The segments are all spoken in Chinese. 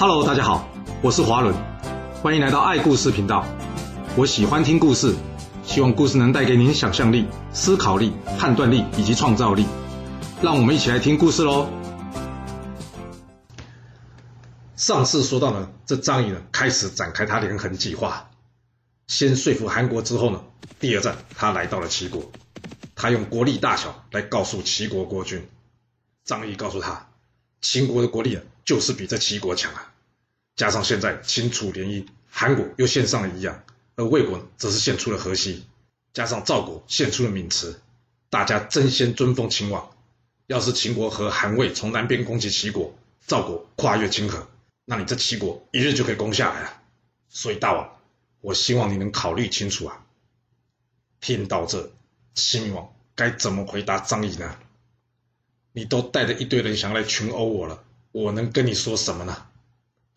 Hello，大家好，我是华伦，欢迎来到爱故事频道。我喜欢听故事，希望故事能带给您想象力、思考力、判断力以及创造力。让我们一起来听故事喽。上次说到呢，这张仪呢开始展开他连横计划，先说服韩国之后呢，第二站他来到了齐国，他用国力大小来告诉齐国国君。张仪告诉他，秦国的国力啊，就是比这齐国强啊。加上现在秦楚联姻，韩国又献上了一样，而魏国，则是献出了河西，加上赵国献出了渑池，大家争先尊奉秦王。要是秦国和韩魏从南边攻击齐国，赵国跨越秦河。那你这齐国一日就可以攻下来了，所以大王，我希望你能考虑清楚啊。听到这，秦王该怎么回答张仪呢？你都带着一堆人想来群殴我了，我能跟你说什么呢？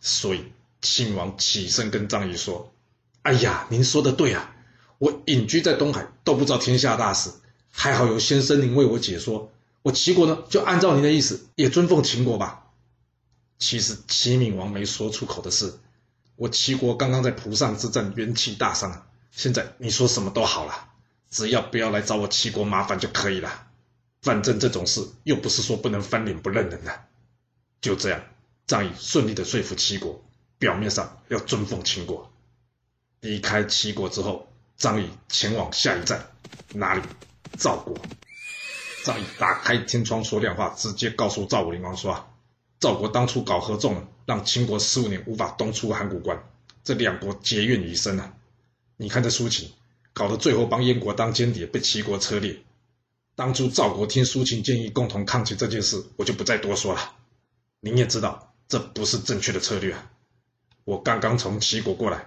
所以秦王起身跟张仪说：“哎呀，您说的对啊，我隐居在东海都不知道天下大事，还好有先生您为我解说，我齐国呢就按照您的意思，也尊奉秦国吧。”其实齐闵王没说出口的是，我齐国刚刚在蒲上之战元气大伤，现在你说什么都好了，只要不要来找我齐国麻烦就可以了。反正这种事又不是说不能翻脸不认人的。就这样，张仪顺利的说服齐国，表面上要尊奉秦国。离开齐国之后，张仪前往下一站，哪里？赵国。张仪打开天窗说亮话，直接告诉赵武灵王说。啊赵国当初搞合纵，让秦国十五年无法东出函谷关，这两国结怨已深啊！你看这苏秦，搞得最后帮燕国当间谍，被齐国车裂。当初赵国听苏秦建议共同抗秦这件事，我就不再多说了。您也知道，这不是正确的策略啊！我刚刚从齐国过来，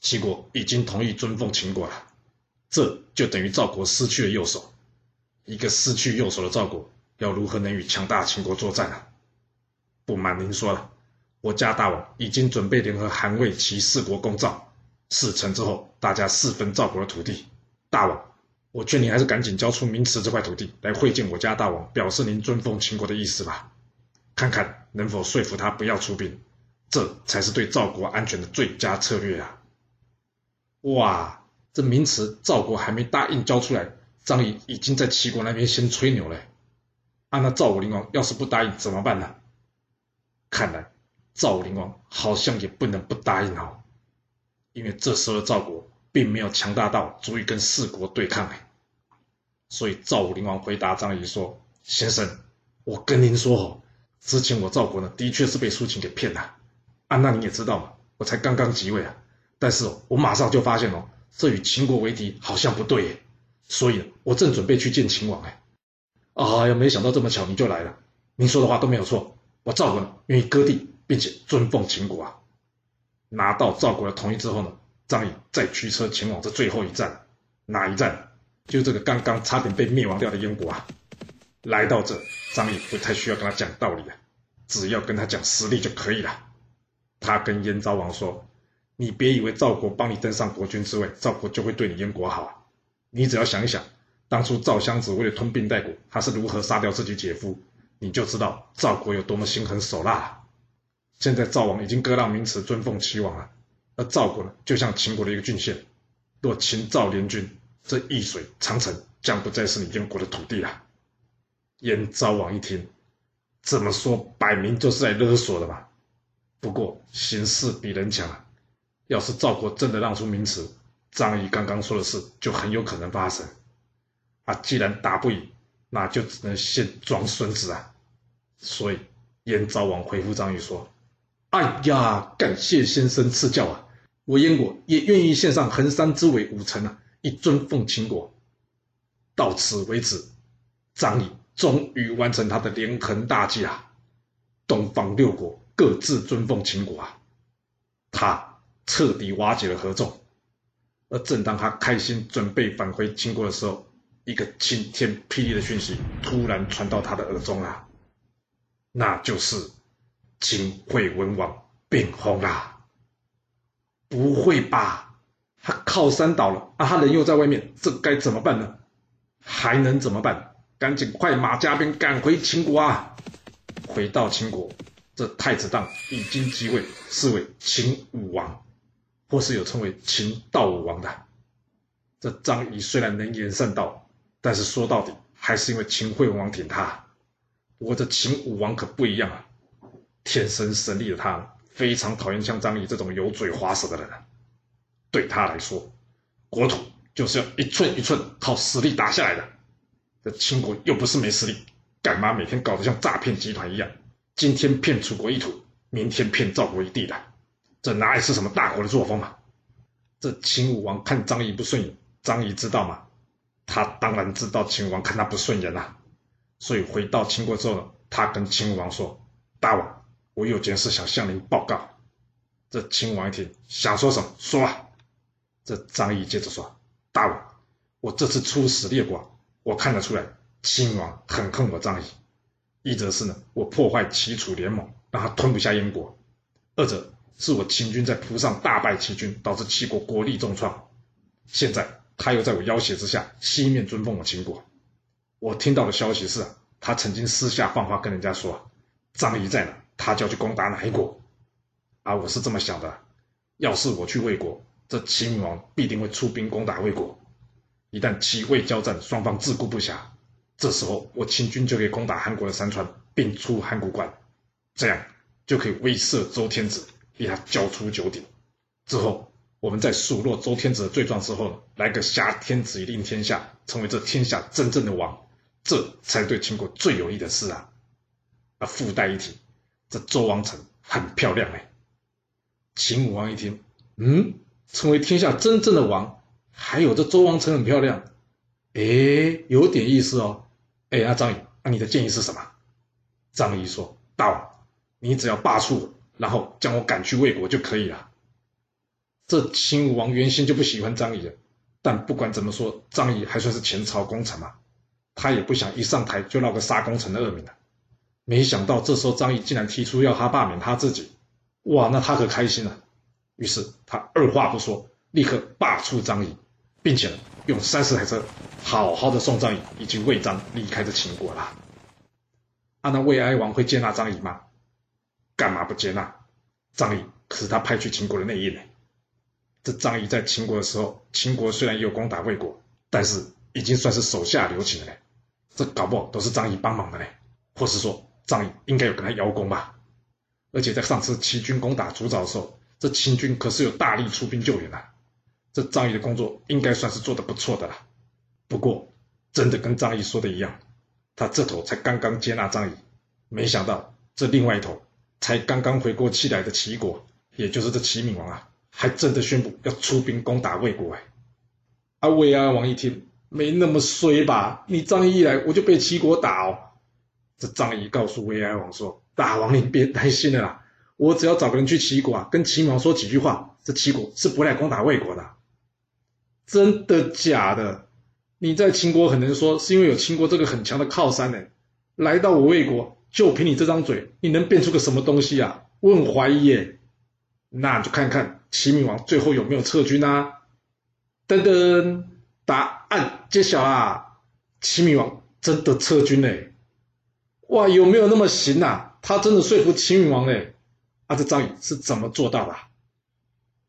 齐国已经同意尊奉秦国了，这就等于赵国失去了右手。一个失去右手的赵国，要如何能与强大秦国作战啊？不瞒您说了，我家大王已经准备联合韩魏齐四国攻赵，事成之后，大家四分赵国的土地。大王，我劝您还是赶紧交出名池这块土地来会见我家大王，表示您尊奉秦国的意思吧，看看能否说服他不要出兵，这才是对赵国安全的最佳策略啊！哇，这渑池赵国还没答应交出来，张仪已经在齐国那边先吹牛了。啊，那赵武灵王要是不答应怎么办呢？看来赵武灵王好像也不能不答应哦，因为这时候的赵国并没有强大到足以跟四国对抗哎，所以赵武灵王回答张仪说：“先生，我跟您说哦，之前我赵国呢的确是被苏秦给骗了，啊，那你也知道嘛，我才刚刚即位啊，但是我马上就发现哦，这与秦国为敌好像不对耶，所以我正准备去见秦王哎，啊呀，没想到这么巧你就来了，您说的话都没有错。”我赵国愿意割地，并且尊奉秦国啊！拿到赵国的同意之后呢，张仪再驱车前往这最后一站，哪一站？就这个刚刚差点被灭亡掉的燕国啊！来到这，张仪不太需要跟他讲道理啊，只要跟他讲实力就可以了。他跟燕昭王说：“你别以为赵国帮你登上国君之位，赵国就会对你燕国好！你只要想一想，当初赵襄子为了吞并代国，他是如何杀掉自己姐夫。”你就知道赵国有多么心狠手辣了。现在赵王已经割让名池，尊奉齐王了，而赵国呢，就像秦国的一个郡县。若秦赵联军，这易水长城将不再是你燕国的土地了。燕昭王一听，这么说摆明就是在勒索的嘛。不过形势比人强啊，要是赵国真的让出名词，张仪刚刚说的事就很有可能发生。啊，既然打不赢，那就只能先装孙子啊。所以，燕昭王回复张仪说：“哎呀，感谢先生赐教啊！我燕国也愿意献上衡山之尾五城啊，以尊奉秦国。到此为止，张仪终于完成他的连横大计啊！东方六国各自尊奉秦国啊！他彻底瓦解了合纵。而正当他开心准备返回秦国的时候，一个晴天霹雳的讯息突然传到他的耳中啊！”那就是秦惠文王病薨啦！不会吧？他靠山倒了啊！他人又在外面，这该怎么办呢？还能怎么办？赶紧快马加鞭赶回秦国啊！回到秦国，这太子当已经即位，是为秦武王，或是有称为秦悼武王的。这张仪虽然能言善道，但是说到底还是因为秦惠文王挺他。不过这秦武王可不一样啊，天生神力的他非常讨厌像张仪这种油嘴滑舌的人。对他来说，国土就是要一寸一寸靠实力打下来的。这秦国又不是没实力，干嘛每天搞得像诈骗集团一样？今天骗楚国一土，明天骗赵国一地的，这哪里是什么大国的作风嘛？这秦武王看张仪不顺眼，张仪知道吗？他当然知道秦王看他不顺眼啦。所以回到秦国之后呢，他跟秦武王说：“大王，我有件事想向您报告。”这秦王一听，想说什么说啊。这张仪接着说：“大王，我这次出使列国。”我看得出来，秦王很恨我张仪。一则是呢，我破坏齐楚联盟，让他吞不下燕国；二则是我秦军在蒲上大败齐军，导致齐国国力重创。现在他又在我要挟之下，西面尊奉我秦国。我听到的消息是，他曾经私下放话跟人家说，张仪在哪，他就要去攻打哪一国。而我是这么想的：要是我去魏国，这秦王必定会出兵攻打魏国。一旦齐魏交战，双方自顾不暇，这时候我秦军就可以攻打韩国的山川，并出函谷关，这样就可以威慑周天子，逼他交出九鼎。之后，我们在数落周天子的罪状之后，来个挟天子以令天下，成为这天下真正的王，这才对秦国最有益的事啊！啊，附带一提，这周王城很漂亮哎。秦武王一听，嗯，成为天下真正的王。还有这周王城很漂亮，哎，有点意思哦。哎，那张仪，那你的建议是什么？张仪说：“大王，你只要罢黜我，然后将我赶去魏国就可以了。”这秦武王原先就不喜欢张仪的，但不管怎么说，张仪还算是前朝功臣嘛，他也不想一上台就闹个杀功臣的恶名了。没想到这时候张仪竟然提出要他罢免他自己，哇，那他可开心了。于是他二话不说，立刻罢黜张仪。并且用三十台车好好的送张仪以及魏章离开这秦国了。啊，那魏哀王会接纳张仪吗？干嘛不接纳？张仪可是他派去秦国的内应呢。这张仪在秦国的时候，秦国虽然也有攻打魏国，但是已经算是手下留情了嘞。这搞不好都是张仪帮忙的嘞，或是说张仪应该有跟他邀功吧？而且在上次齐军攻打筑赵的时候，这秦军可是有大力出兵救援啊。这张仪的工作应该算是做得不错的了，不过真的跟张仪说的一样，他这头才刚刚接纳张仪，没想到这另外一头才刚刚回过气来的齐国，也就是这齐闵王啊，还真的宣布要出兵攻打魏国哎！啊，魏安王一听，没那么衰吧？你张仪一来，我就被齐国打哦。这张仪告诉魏安王说：“大王，你别担心了啦，我只要找个人去齐国啊，跟齐闵王说几句话，这齐国是不来攻打魏国的。”真的假的？你在秦国很能说，是因为有秦国这个很强的靠山呢。来到我魏国，就凭你这张嘴，你能变出个什么东西啊？我很怀疑耶。那就看看齐闵王最后有没有撤军啊？噔噔，答案揭晓啊！齐闵王真的撤军嘞！哇，有没有那么行啊？他真的说服齐闵王嘞？啊，这张仪是怎么做到的？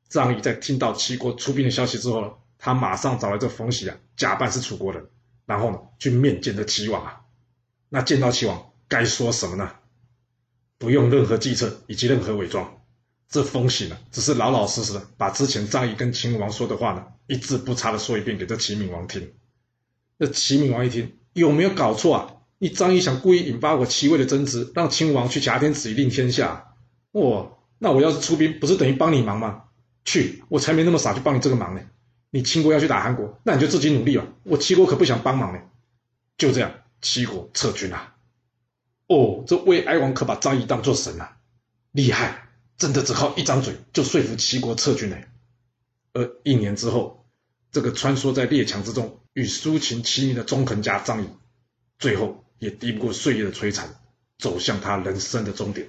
张仪在听到齐国出兵的消息之后。他马上找来这冯喜啊，假扮是楚国人，然后呢，去面见这齐王啊。那见到齐王，该说什么呢？不用任何计策以及任何伪装，这冯喜呢，只是老老实实的把之前张仪跟秦王说的话呢，一字不差的说一遍给这齐闵王听。那齐闵王一听，有没有搞错啊？你张仪想故意引发我齐魏的争执，让秦王去挟天子以令天下？哦，那我要是出兵，不是等于帮你忙吗？去，我才没那么傻去帮你这个忙呢。你秦国要去打韩国，那你就自己努力吧。我齐国可不想帮忙呢。就这样，齐国撤军了。哦，这魏哀王可把张仪当做神了，厉害！真的只靠一张嘴就说服齐国撤军呢。而一年之后，这个穿梭在列强之中与苏秦齐名的纵横家张仪，最后也敌不过岁月的摧残，走向他人生的终点，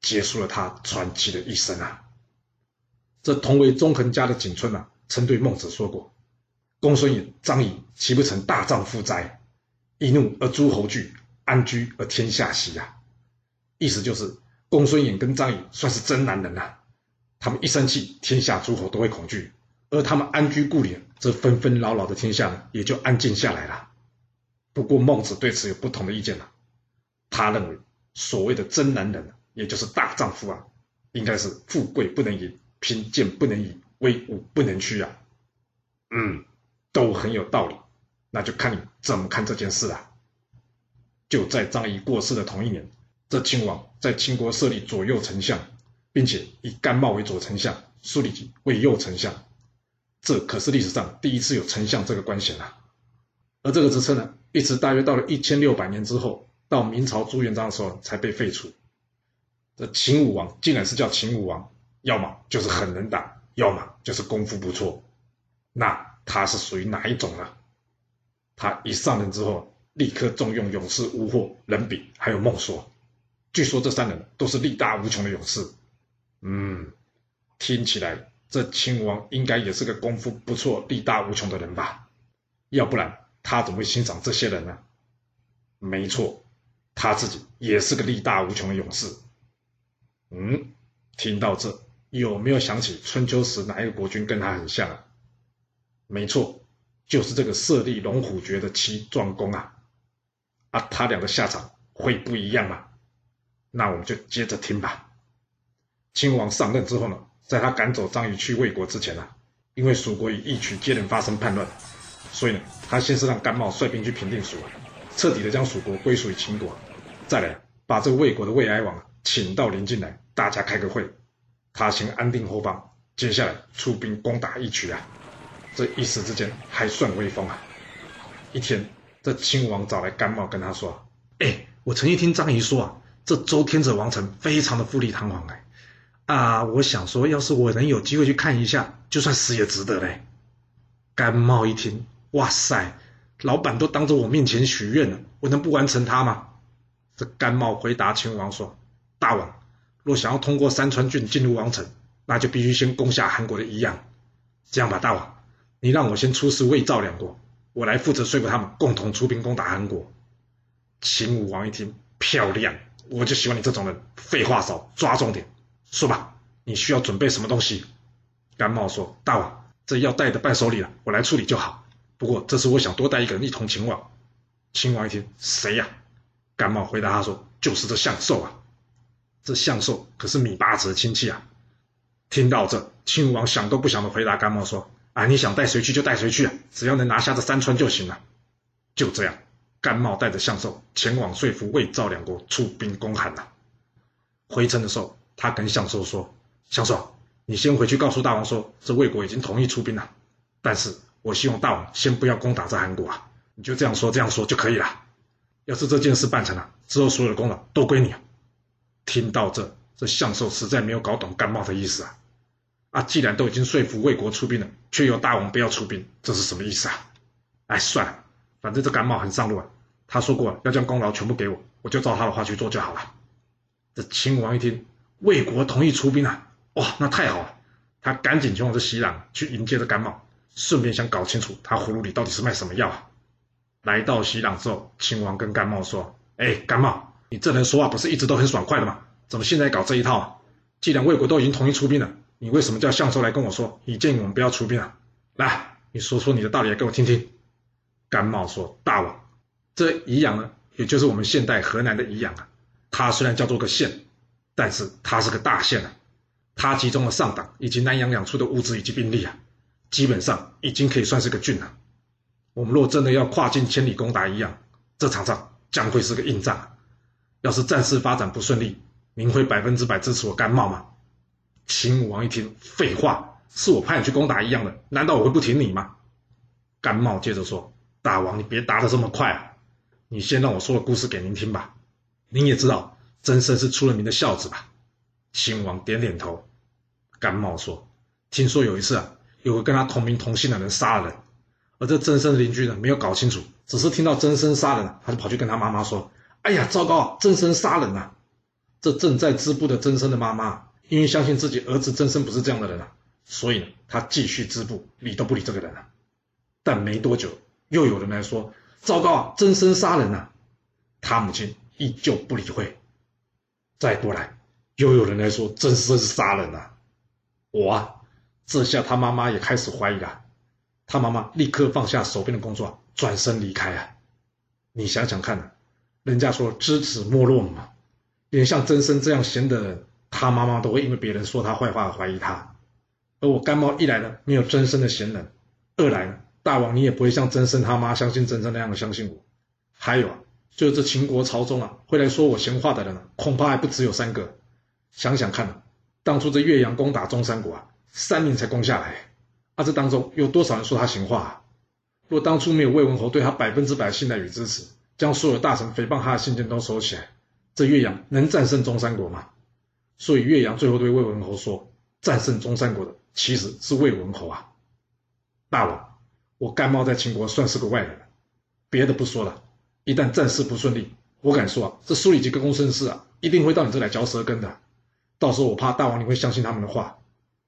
结束了他传奇的一生啊。这同为纵横家的景春啊。曾对孟子说过：“公孙衍、张仪，岂不成大丈夫哉？一怒而诸侯惧，安居而天下息呀。”意思就是公孙衍跟张仪算是真男人呐、啊，他们一生气，天下诸侯都会恐惧；而他们安居故里，这纷纷扰扰的天下呢，也就安静下来了。不过孟子对此有不同的意见了，他认为所谓的真男人，也就是大丈夫啊，应该是富贵不能淫，贫贱不能移，威武不能屈啊。嗯，都很有道理，那就看你怎么看这件事了。就在张仪过世的同一年。这亲王在秦国设立左右丞相，并且以甘茂为左丞相，苏厉己为右丞相。这可是历史上第一次有丞相这个官衔啊！而这个职称呢，一直大约到了一千六百年之后，到明朝朱元璋的时候才被废除。这秦武王竟然是叫秦武王，要么就是很能打，要么就是功夫不错。那他是属于哪一种呢？他一上任之后，立刻重用勇士吴霍、人比还有孟说。据说这三人都是力大无穷的勇士，嗯，听起来这秦王应该也是个功夫不错、力大无穷的人吧？要不然他怎么会欣赏这些人呢？没错，他自己也是个力大无穷的勇士。嗯，听到这，有没有想起春秋时哪一个国君跟他很像啊？没错，就是这个设立龙虎诀的齐庄公啊！啊，他俩的下场会不一样吗？那我们就接着听吧。秦王上任之后呢，在他赶走张仪去魏国之前呢、因为蜀国与义渠接连发生叛乱，所以呢，他先是让甘茂率兵去平定蜀，彻底的将蜀国归属于秦国，再来把这个魏国的魏哀王请到临近来，大家开个会，他先安定后方，接下来出兵攻打义渠啊，这一时之间还算威风啊。一天，这秦王找来甘茂跟他说：“哎，我曾经听张仪说啊。”这周天子王城非常的富丽堂皇哎，啊，我想说，要是我能有机会去看一下，就算死也值得嘞。甘茂一听，哇塞，老板都当着我面前许愿了，我能不完成他吗？这甘茂回答秦王说：“大王，若想要通过山川郡进入王城，那就必须先攻下韩国的宜阳。这样吧，大王，你让我先出使魏赵两国，我来负责说服他们共同出兵攻打韩国。”秦武王一听，漂亮。我就喜欢你这种人，废话少，抓重点，说吧，你需要准备什么东西？甘茂说：“大王，这要带的伴手礼了，我来处理就好。不过这次我想多带一个人一同前往。”秦王一听，谁呀？甘茂回答他说：“就是这相寿啊，这相寿可是芈八子的亲戚啊。”听到这，亲王想都不想的回答甘茂说：“啊，你想带谁去就带谁去啊，只要能拿下这山川就行了。”就这样。甘茂带着相寿前往说服魏赵两国出兵攻韩了。回城的时候，他跟相寿说：“相寿，你先回去告诉大王说，这魏国已经同意出兵了。但是我希望大王先不要攻打这韩国啊，你就这样说这样说就可以了。要是这件事办成了，之后所有的功劳都归你。”听到这，这相寿实在没有搞懂甘茂的意思啊！啊，既然都已经说服魏国出兵了，却要大王不要出兵，这是什么意思啊？哎，算了。反正这甘茂很上路啊，他说过要将功劳全部给我，我就照他的话去做就好了。这秦王一听，魏国同意出兵啊，哇，那太好了，他赶紧前往这西壤去迎接这甘茂，顺便想搞清楚他葫芦里到底是卖什么药啊。来到西壤之后，秦王跟甘茂说：“哎，甘茂，你这人说话不是一直都很爽快的吗？怎么现在搞这一套啊？既然魏国都已经同意出兵了，你为什么叫相州来跟我说，以建议我们不要出兵啊？来，你说说你的道理来给我听听。”甘茂说：“大王，这宜阳呢，也就是我们现代河南的宜阳啊。它虽然叫做个县，但是它是个大县啊。它集中了上党以及南阳两处的物资以及兵力啊，基本上已经可以算是个郡了。我们若真的要跨境千里攻打宜阳，这场仗将会是个硬仗。要是战事发展不顺利，您会百分之百支持我甘茂吗？”秦武王一听，废话，是我派你去攻打一样的，难道我会不挺你吗？甘茂接着说。大王，你别答得这么快啊！你先让我说个故事给您听吧。您也知道，曾参是出了名的孝子吧？秦王点点头。甘茂说：“听说有一次啊，有个跟他同名同姓的人杀了人，而这曾参的邻居呢，没有搞清楚，只是听到曾参杀人，他就跑去跟他妈妈说：‘哎呀，糟糕，曾生杀人啊！’这正在织布的曾生的妈妈，因为相信自己儿子曾生不是这样的人啊，所以呢，他继续织布，理都不理这个人了。但没多久。”又有人来说：“糟糕啊，曾参杀人啊！”他母亲依旧不理会。再过来，又有人来说曾参是杀人啊！我啊，这下他妈妈也开始怀疑了。他妈妈立刻放下手边的工作，转身离开啊！你想想看啊，人家说知子莫若嘛，连像曾参这样闲的人，他妈妈都会因为别人说他坏话而怀疑他。而我甘茂一来呢，没有曾参的闲人；二来呢，大王你也不会像曾参他妈相信曾参那样的相信我。还有啊，就是这秦国朝中啊，会来说我闲话的人，恐怕还不只有三个。想想看啊，当初这岳阳攻打中山国啊，三年才攻下来。啊这当中有多少人说他闲话啊？若当初没有魏文侯对他百分之百信赖与支持，将所有大臣诽谤他的信件都收起来，这岳阳能战胜中山国吗？所以岳阳最后对魏文侯说：“战胜中山国的其实是魏文侯啊！”大王，我甘茂在秦国算是个外人，别的不说了，一旦战事不顺利，我敢说啊，这苏里几个公孙氏啊，一定会到你这来嚼舌根的。到时候我怕大王您会相信他们的话，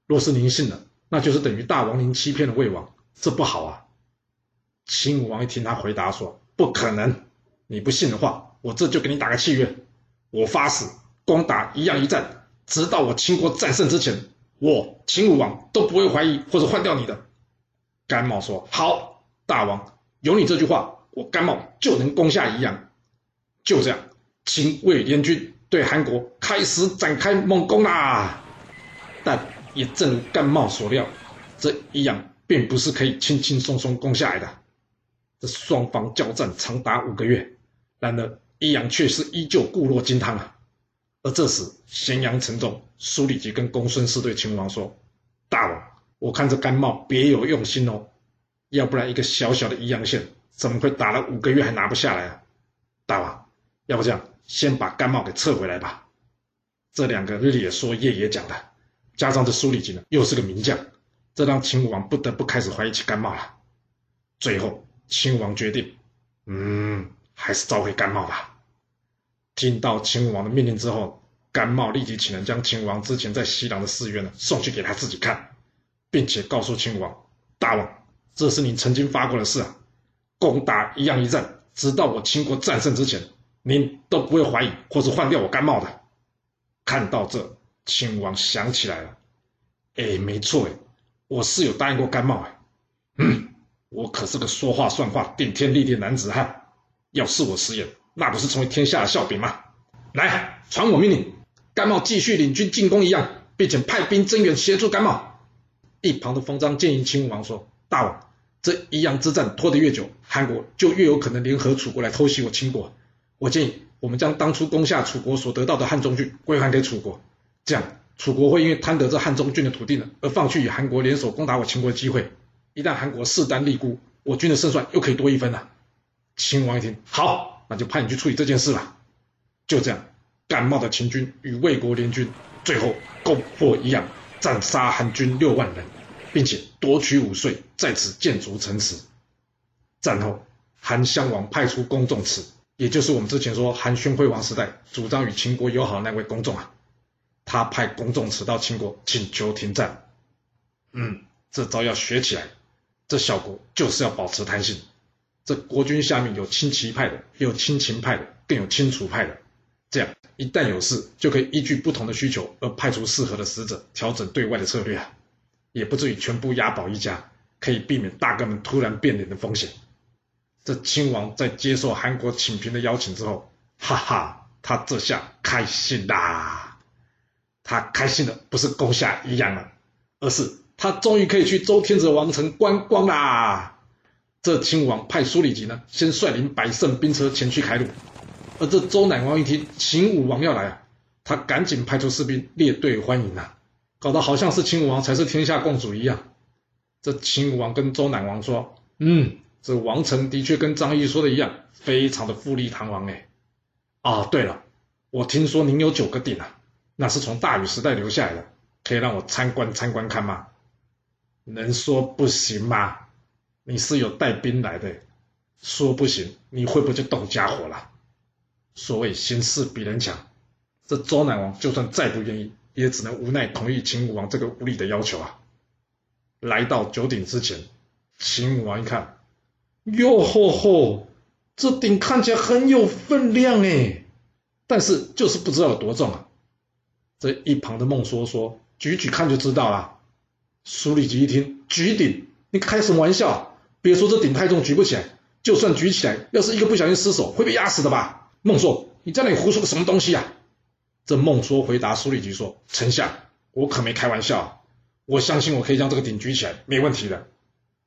若是您信了。那就是等于大王您欺骗了魏王，这不好啊！秦武王一听他回答说：“不可能，你不信的话，我这就给你打个契约，我发誓，攻打宜阳一战，直到我秦国战胜之前，我秦武王都不会怀疑或者换掉你的。”甘茂说：“好，大王有你这句话，我甘茂就能攻下宜阳。”就这样，秦魏联军对韩国开始展开猛攻啦！但也正如甘茂所料，这宜阳并不是可以轻轻松松攻下来的。这双方交战长达五个月，然而宜阳却是依旧固若金汤啊。而这时，咸阳城中，苏里吉跟公孙氏对秦王说：“大王，我看这甘茂别有用心哦，要不然一个小小的宜阳县，怎么会打了五个月还拿不下来啊？大王，要不这样，先把甘茂给撤回来吧。”这两个日也说夜也讲的。加上这苏里吉呢，又是个名将，这让秦王不得不开始怀疑起甘茂了。最后，秦王决定，嗯，还是召回甘茂吧。听到秦武王的命令之后，甘茂立即请人将秦王之前在西凉的誓约呢送去给他自己看，并且告诉秦王：“大王，这是你曾经发过的誓啊，攻打一样一战，直到我秦国战胜之前，您都不会怀疑或是换掉我甘茂的。”看到这。秦王想起来了，哎，没错，哎，我是有答应过甘茂，哎，嗯，我可是个说话算话、顶天立地的男子汉，要是我食言，那不是成为天下的笑柄吗？来，传我命令，甘茂继续领军进攻宜阳，并且派兵增援协助甘茂。一旁的封章建议秦武王说：“大王，这宜阳之战拖得越久，韩国就越有可能联合楚国来偷袭我秦国。我建议我们将当初攻下楚国所得到的汉中郡归还给楚国。”这样，楚国会因为贪得这汉中郡的土地呢，而放弃与韩国联手攻打我秦国的机会。一旦韩国势单力孤，我军的胜算又可以多一分了。秦王一听，好，那就派你去处理这件事吧。就这样，感冒的秦军与魏国联军，最后攻破一样，斩杀韩军六万人，并且夺取武税，在此建筑城池。战后，韩襄王派出公仲迟，也就是我们之前说韩宣惠王时代主张与秦国友好那位公仲啊。他派公仲迟到秦国请求停战，嗯，这招要学起来。这小国就是要保持弹性。这国军下面有亲齐派的，有亲秦派的，更有亲楚派的。这样一旦有事，就可以依据不同的需求而派出适合的使者，调整对外的策略啊，也不至于全部押宝一家，可以避免大哥们突然变脸的风险。这亲王在接受韩国请平的邀请之后，哈哈，他这下开心啦。他开心的不是攻下宜阳了，而是他终于可以去周天子王城观光啦。这秦武王派苏里吉呢，先率领百乘兵车前去开路。而这周赧王一听秦武王要来啊，他赶紧派出士兵列队欢迎啊，搞得好像是秦武王才是天下共主一样。这秦武王跟周赧王说：“嗯，这王城的确跟张仪说的一样，非常的富丽堂皇哎。啊，对了，我听说您有九个鼎啊。”那是从大禹时代留下来的，可以让我参观参观看吗？能说不行吗？你是有带兵来的，说不行，你会不会就动家伙了？所谓形势比人强，这周南王就算再不愿意，也只能无奈同意秦武王这个无理的要求啊。来到九鼎之前，秦武王一看，哟吼吼，这鼎看起来很有分量哎，但是就是不知道有多重啊。这一旁的孟说说：“举举看就知道了。”苏立吉一听，举鼎，你开什么玩笑？别说这鼎太重举不起来，就算举起来，要是一个不小心失手，会被压死的吧？孟说，你在那里胡说个什么东西啊？这孟说回答苏立吉说：“丞相，我可没开玩笑，我相信我可以将这个鼎举起来，没问题的。”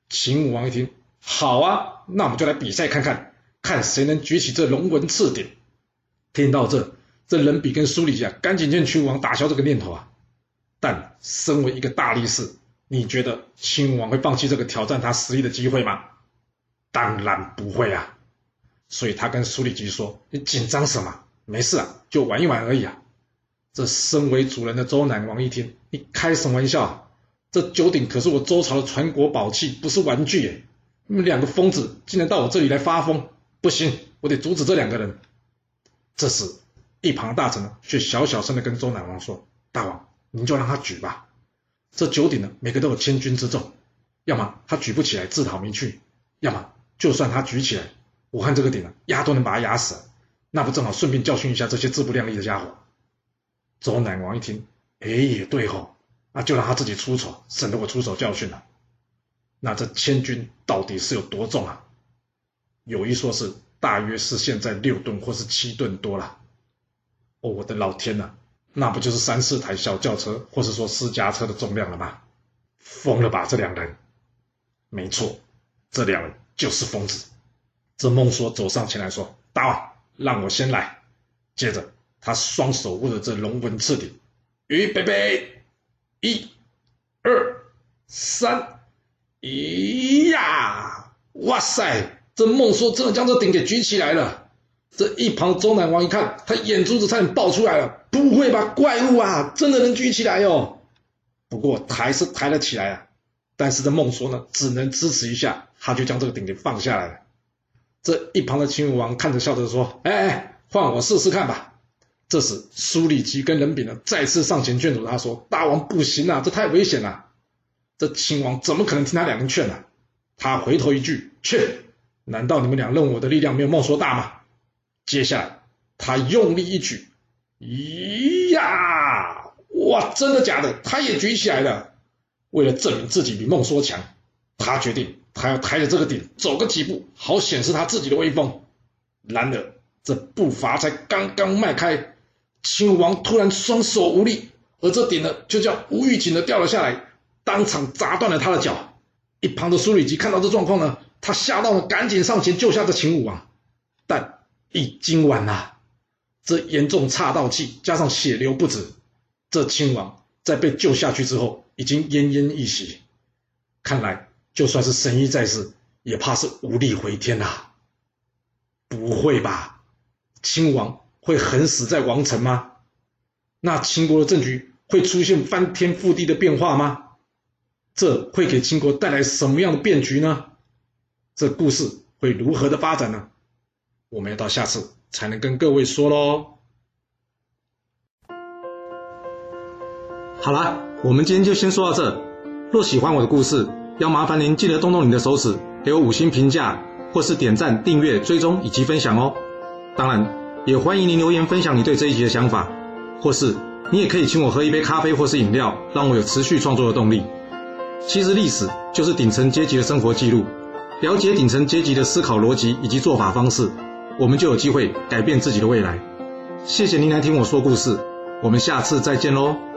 秦武王一听，好啊，那我们就来比赛看看，看谁能举起这龙纹赤鼎。听到这。这人比跟苏立吉啊，赶紧劝秦武王打消这个念头啊！但身为一个大力士，你觉得秦武王会放弃这个挑战他实力的机会吗？当然不会啊！所以他跟苏里吉说：“你紧张什么？没事啊，就玩一玩而已啊！”这身为主人的周南王一听，你开什么玩笑？这九鼎可是我周朝的传国宝器，不是玩具耶！你们两个疯子竟然到我这里来发疯，不行，我得阻止这两个人。这时。一旁的大臣，却小小声的跟周南王说：“大王，您就让他举吧。这九鼎呢，每个都有千钧之重，要么他举不起来自讨没趣，要么就算他举起来，我看这个鼎呢，压都能把他压死，那不正好顺便教训一下这些自不量力的家伙？”周赧王一听，哎，也对吼，那就让他自己出丑，省得我出手教训了。那这千钧到底是有多重啊？有一说是大约是现在六吨或是七吨多了。哦，我的老天呐，那不就是三四台小轿车，或者说私家车的重量了吗？疯了吧，这两人！没错，这两人就是疯子。这孟说走上前来说：“大王，让我先来。”接着，他双手握着这龙纹赤鼎，预备备，一、二、三，一呀！哇塞，这孟说真的将这鼎给举起来了。这一旁周南王一看，他眼珠子差点爆出来了。不会吧，怪物啊，真的能举起来哟！不过抬是抬了起来啊，但是这孟说呢，只能支持一下，他就将这个鼎给放下来了。这一旁的秦武王看着笑着说：“哎哎，换我试试看吧。”这时苏里吉跟人炳呢，再次上前劝阻他说：“大王不行啊，这太危险了。”这秦王怎么可能听他两人劝呢？他回头一句：“切，难道你们俩认为我的力量没有孟说大吗？”接下来，他用力一举，咦呀！哇，真的假的？他也举起来了。为了证明自己比孟说强，他决定他要抬着这个鼎走个几步，好显示他自己的威风。然而，这步伐才刚刚迈开，秦武王突然双手无力，而这鼎呢，就叫无预警的掉了下来，当场砸断了他的脚。一旁的苏立吉看到这状况呢，他吓到了，赶紧上前救下这秦武王，但。已经晚了，这严重岔道气，加上血流不止，这亲王在被救下去之后，已经奄奄一息。看来，就算是神医在世，也怕是无力回天呐。不会吧？亲王会横死在王城吗？那秦国的政局会出现翻天覆地的变化吗？这会给秦国带来什么样的变局呢？这故事会如何的发展呢？我们要到下次才能跟各位说喽。好了，我们今天就先说到这。若喜欢我的故事，要麻烦您记得动动你的手指，给我五星评价，或是点赞、订阅、追踪以及分享哦。当然，也欢迎您留言分享你对这一集的想法，或是你也可以请我喝一杯咖啡或是饮料，让我有持续创作的动力。其实历史就是顶层阶级的生活记录，了解顶层阶级的思考逻辑以及做法方式。我们就有机会改变自己的未来。谢谢您来听我说故事，我们下次再见喽。